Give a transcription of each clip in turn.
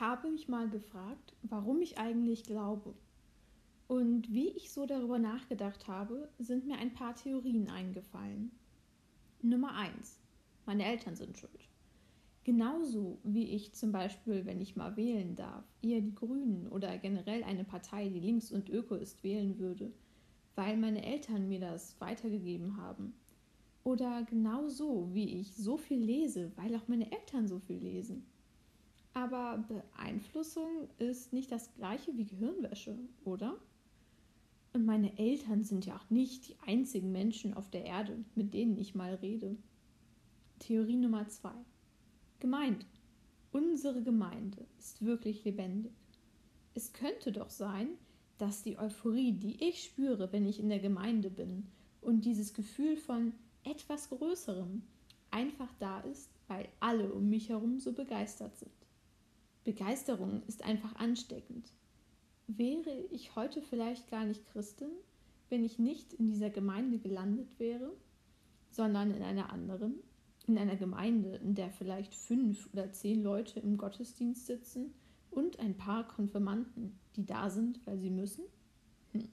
Ich habe mich mal gefragt, warum ich eigentlich glaube. Und wie ich so darüber nachgedacht habe, sind mir ein paar Theorien eingefallen. Nummer 1. Meine Eltern sind schuld. Genauso wie ich zum Beispiel, wenn ich mal wählen darf, eher die Grünen oder generell eine Partei, die links und öko ist, wählen würde, weil meine Eltern mir das weitergegeben haben. Oder genauso wie ich so viel lese, weil auch meine Eltern so viel lesen. Aber Beeinflussung ist nicht das gleiche wie Gehirnwäsche, oder? Und meine Eltern sind ja auch nicht die einzigen Menschen auf der Erde, mit denen ich mal rede. Theorie Nummer zwei. Gemeinde. Unsere Gemeinde ist wirklich lebendig. Es könnte doch sein, dass die Euphorie, die ich spüre, wenn ich in der Gemeinde bin, und dieses Gefühl von etwas Größerem einfach da ist, weil alle um mich herum so begeistert sind. Begeisterung ist einfach ansteckend. Wäre ich heute vielleicht gar nicht Christin, wenn ich nicht in dieser Gemeinde gelandet wäre, sondern in einer anderen, in einer Gemeinde, in der vielleicht fünf oder zehn Leute im Gottesdienst sitzen und ein paar Konfirmanden, die da sind, weil sie müssen? Hm.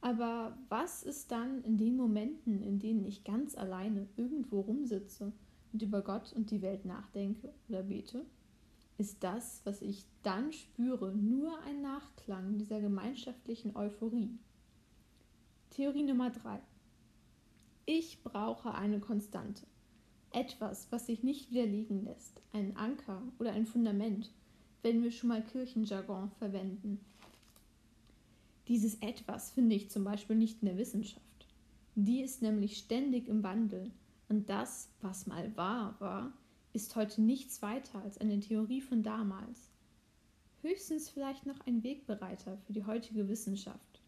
Aber was ist dann in den Momenten, in denen ich ganz alleine irgendwo rumsitze und über Gott und die Welt nachdenke oder bete? Ist das, was ich dann spüre, nur ein Nachklang dieser gemeinschaftlichen Euphorie. Theorie Nummer drei: Ich brauche eine Konstante. Etwas, was sich nicht widerlegen lässt. Ein Anker oder ein Fundament, wenn wir schon mal Kirchenjargon verwenden. Dieses Etwas finde ich zum Beispiel nicht in der Wissenschaft. Die ist nämlich ständig im Wandel. Und das, was mal war, war, ist heute nichts weiter als eine Theorie von damals. Höchstens vielleicht noch ein Wegbereiter für die heutige Wissenschaft.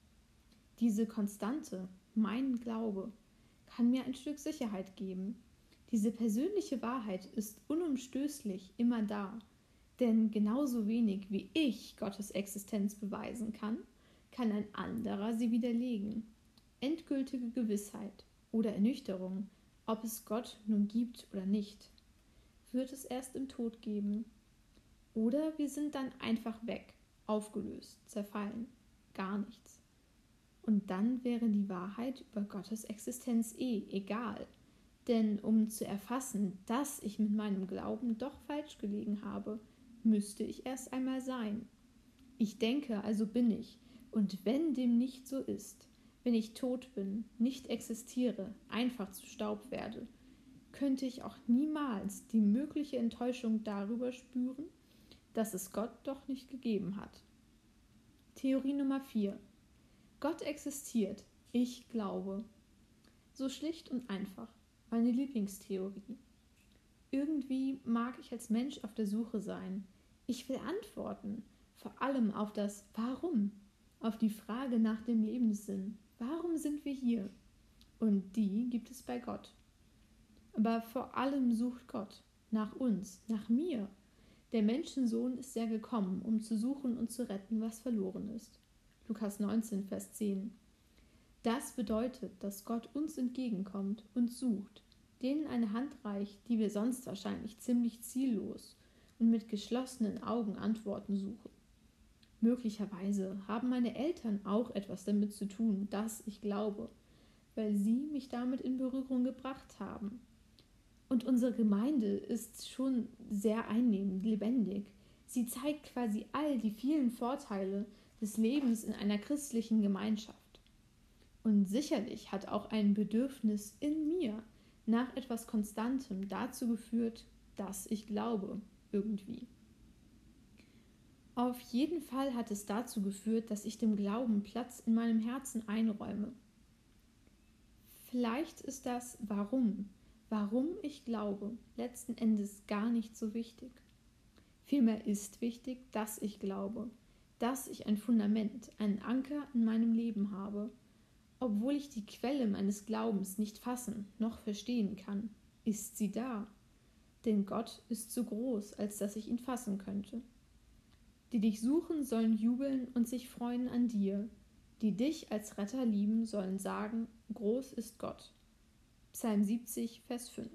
Diese Konstante, mein Glaube, kann mir ein Stück Sicherheit geben. Diese persönliche Wahrheit ist unumstößlich immer da, denn genauso wenig wie ich Gottes Existenz beweisen kann, kann ein anderer sie widerlegen. Endgültige Gewissheit oder Ernüchterung, ob es Gott nun gibt oder nicht wird es erst im Tod geben. Oder wir sind dann einfach weg, aufgelöst, zerfallen, gar nichts. Und dann wäre die Wahrheit über Gottes Existenz eh egal. Denn um zu erfassen, dass ich mit meinem Glauben doch falsch gelegen habe, müsste ich erst einmal sein. Ich denke, also bin ich, und wenn dem nicht so ist, wenn ich tot bin, nicht existiere, einfach zu Staub werde, könnte ich auch niemals die mögliche Enttäuschung darüber spüren, dass es Gott doch nicht gegeben hat. Theorie Nummer 4. Gott existiert, ich glaube. So schlicht und einfach, meine Lieblingstheorie. Irgendwie mag ich als Mensch auf der Suche sein. Ich will Antworten, vor allem auf das Warum, auf die Frage nach dem Lebenssinn. Warum sind wir hier? Und die gibt es bei Gott. Aber vor allem sucht Gott nach uns, nach mir. Der Menschensohn ist ja gekommen, um zu suchen und zu retten, was verloren ist. Lukas 19, Vers 10. Das bedeutet, dass Gott uns entgegenkommt und sucht, denen eine Hand reicht, die wir sonst wahrscheinlich ziemlich ziellos und mit geschlossenen Augen Antworten suchen. Möglicherweise haben meine Eltern auch etwas damit zu tun, dass ich glaube, weil sie mich damit in Berührung gebracht haben. Und unsere Gemeinde ist schon sehr einnehmend, lebendig. Sie zeigt quasi all die vielen Vorteile des Lebens in einer christlichen Gemeinschaft. Und sicherlich hat auch ein Bedürfnis in mir nach etwas Konstantem dazu geführt, dass ich glaube, irgendwie. Auf jeden Fall hat es dazu geführt, dass ich dem Glauben Platz in meinem Herzen einräume. Vielleicht ist das Warum warum ich glaube, letzten Endes gar nicht so wichtig. Vielmehr ist wichtig, dass ich glaube, dass ich ein Fundament, einen Anker in meinem Leben habe, obwohl ich die Quelle meines Glaubens nicht fassen noch verstehen kann, ist sie da. Denn Gott ist zu groß, als dass ich ihn fassen könnte. Die dich suchen, sollen jubeln und sich freuen an dir. Die dich als Retter lieben, sollen sagen, groß ist Gott. Psalm 70, Vers 5.